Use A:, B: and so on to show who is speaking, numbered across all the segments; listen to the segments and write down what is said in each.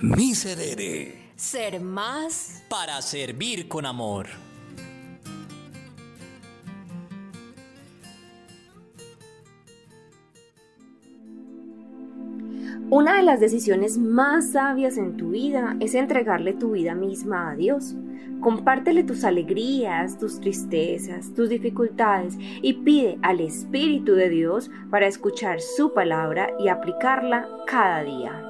A: Miserere.
B: Ser más
C: para servir con amor.
D: Una de las decisiones más sabias en tu vida es entregarle tu vida misma a Dios. Compártele tus alegrías, tus tristezas, tus dificultades y pide al Espíritu de Dios para escuchar su palabra y aplicarla cada día.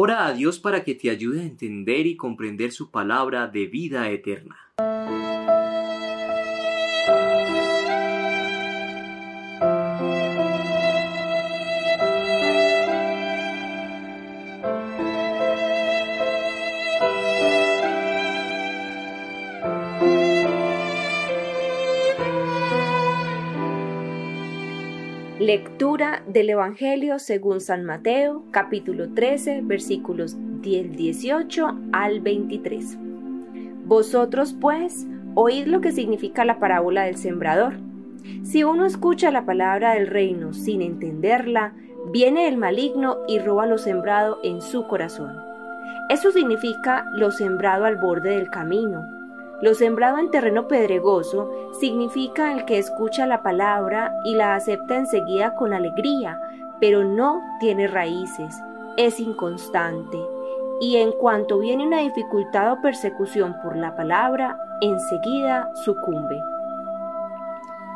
E: Ora a Dios para que te ayude a entender y comprender su palabra de vida eterna.
D: Lectura del Evangelio según San Mateo, capítulo 13, versículos 18 al 23. Vosotros pues oíd lo que significa la parábola del sembrador. Si uno escucha la palabra del reino sin entenderla, viene el maligno y roba lo sembrado en su corazón. Eso significa lo sembrado al borde del camino lo sembrado en terreno pedregoso significa el que escucha la palabra y la acepta enseguida con alegría, pero no tiene raíces, es inconstante, y en cuanto viene una dificultad o persecución por la palabra, enseguida sucumbe.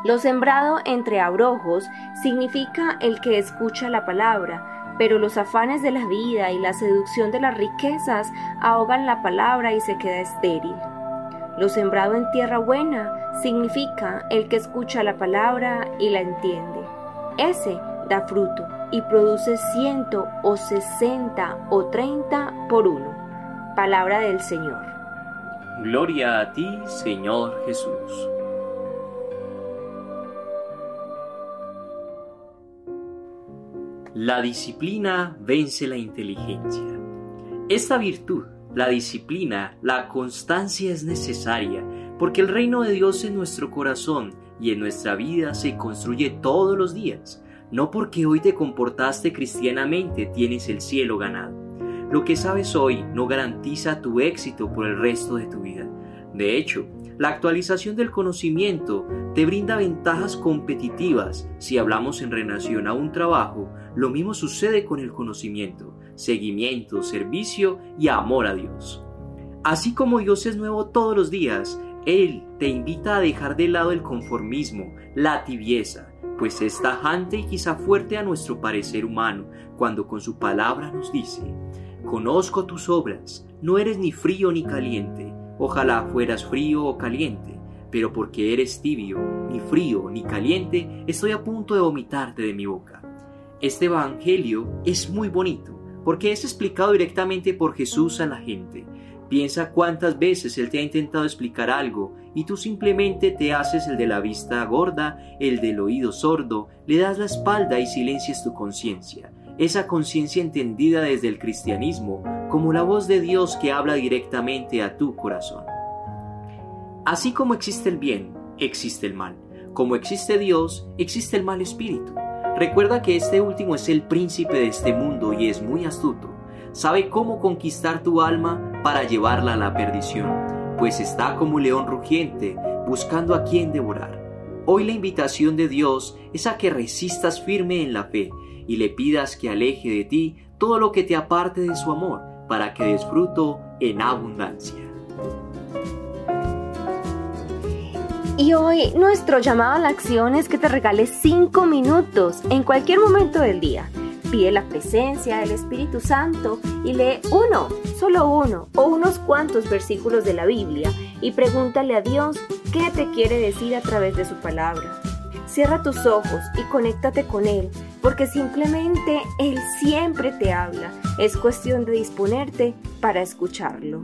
D: Lo sembrado entre abrojos significa el que escucha la palabra, pero los afanes de la vida y la seducción de las riquezas ahogan la palabra y se queda estéril. Lo sembrado en tierra buena significa el que escucha la palabra y la entiende. Ese da fruto y produce ciento o sesenta o treinta por uno. Palabra del Señor.
E: Gloria a ti, Señor Jesús. La disciplina vence la inteligencia. Esta virtud la disciplina, la constancia es necesaria, porque el reino de Dios en nuestro corazón y en nuestra vida se construye todos los días. No porque hoy te comportaste cristianamente tienes el cielo ganado. Lo que sabes hoy no garantiza tu éxito por el resto de tu vida. De hecho, la actualización del conocimiento te brinda ventajas competitivas si hablamos en relación a un trabajo. Lo mismo sucede con el conocimiento seguimiento, servicio y amor a Dios. Así como Dios es nuevo todos los días, Él te invita a dejar de lado el conformismo, la tibieza, pues es tajante y quizá fuerte a nuestro parecer humano cuando con su palabra nos dice, Conozco tus obras, no eres ni frío ni caliente, ojalá fueras frío o caliente, pero porque eres tibio, ni frío ni caliente, estoy a punto de vomitarte de mi boca. Este Evangelio es muy bonito, porque es explicado directamente por Jesús a la gente. Piensa cuántas veces Él te ha intentado explicar algo y tú simplemente te haces el de la vista gorda, el del oído sordo, le das la espalda y silencias tu conciencia. Esa conciencia entendida desde el cristianismo como la voz de Dios que habla directamente a tu corazón. Así como existe el bien, existe el mal. Como existe Dios, existe el mal espíritu. Recuerda que este último es el príncipe de este mundo y es muy astuto. Sabe cómo conquistar tu alma para llevarla a la perdición, pues está como un león rugiente buscando a quien devorar. Hoy la invitación de Dios es a que resistas firme en la fe y le pidas que aleje de ti todo lo que te aparte de su amor para que des fruto en abundancia.
D: Y hoy nuestro llamado a la acción es que te regales 5 minutos en cualquier momento del día. Pide la presencia del Espíritu Santo y lee uno, solo uno o unos cuantos versículos de la Biblia y pregúntale a Dios qué te quiere decir a través de su palabra. Cierra tus ojos y conéctate con Él, porque simplemente Él siempre te habla. Es cuestión de disponerte para escucharlo.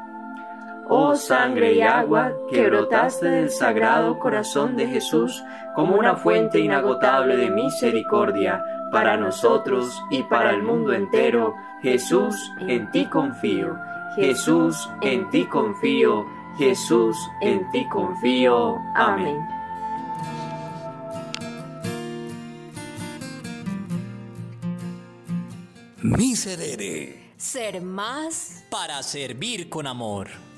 D: Oh sangre y agua que brotaste del sagrado corazón de Jesús como una fuente inagotable de misericordia, para nosotros y para el mundo entero, Jesús, en ti confío. Jesús, en ti confío. Jesús, en ti confío. Amén.
C: Miserere.
A: Ser más
C: para servir con amor.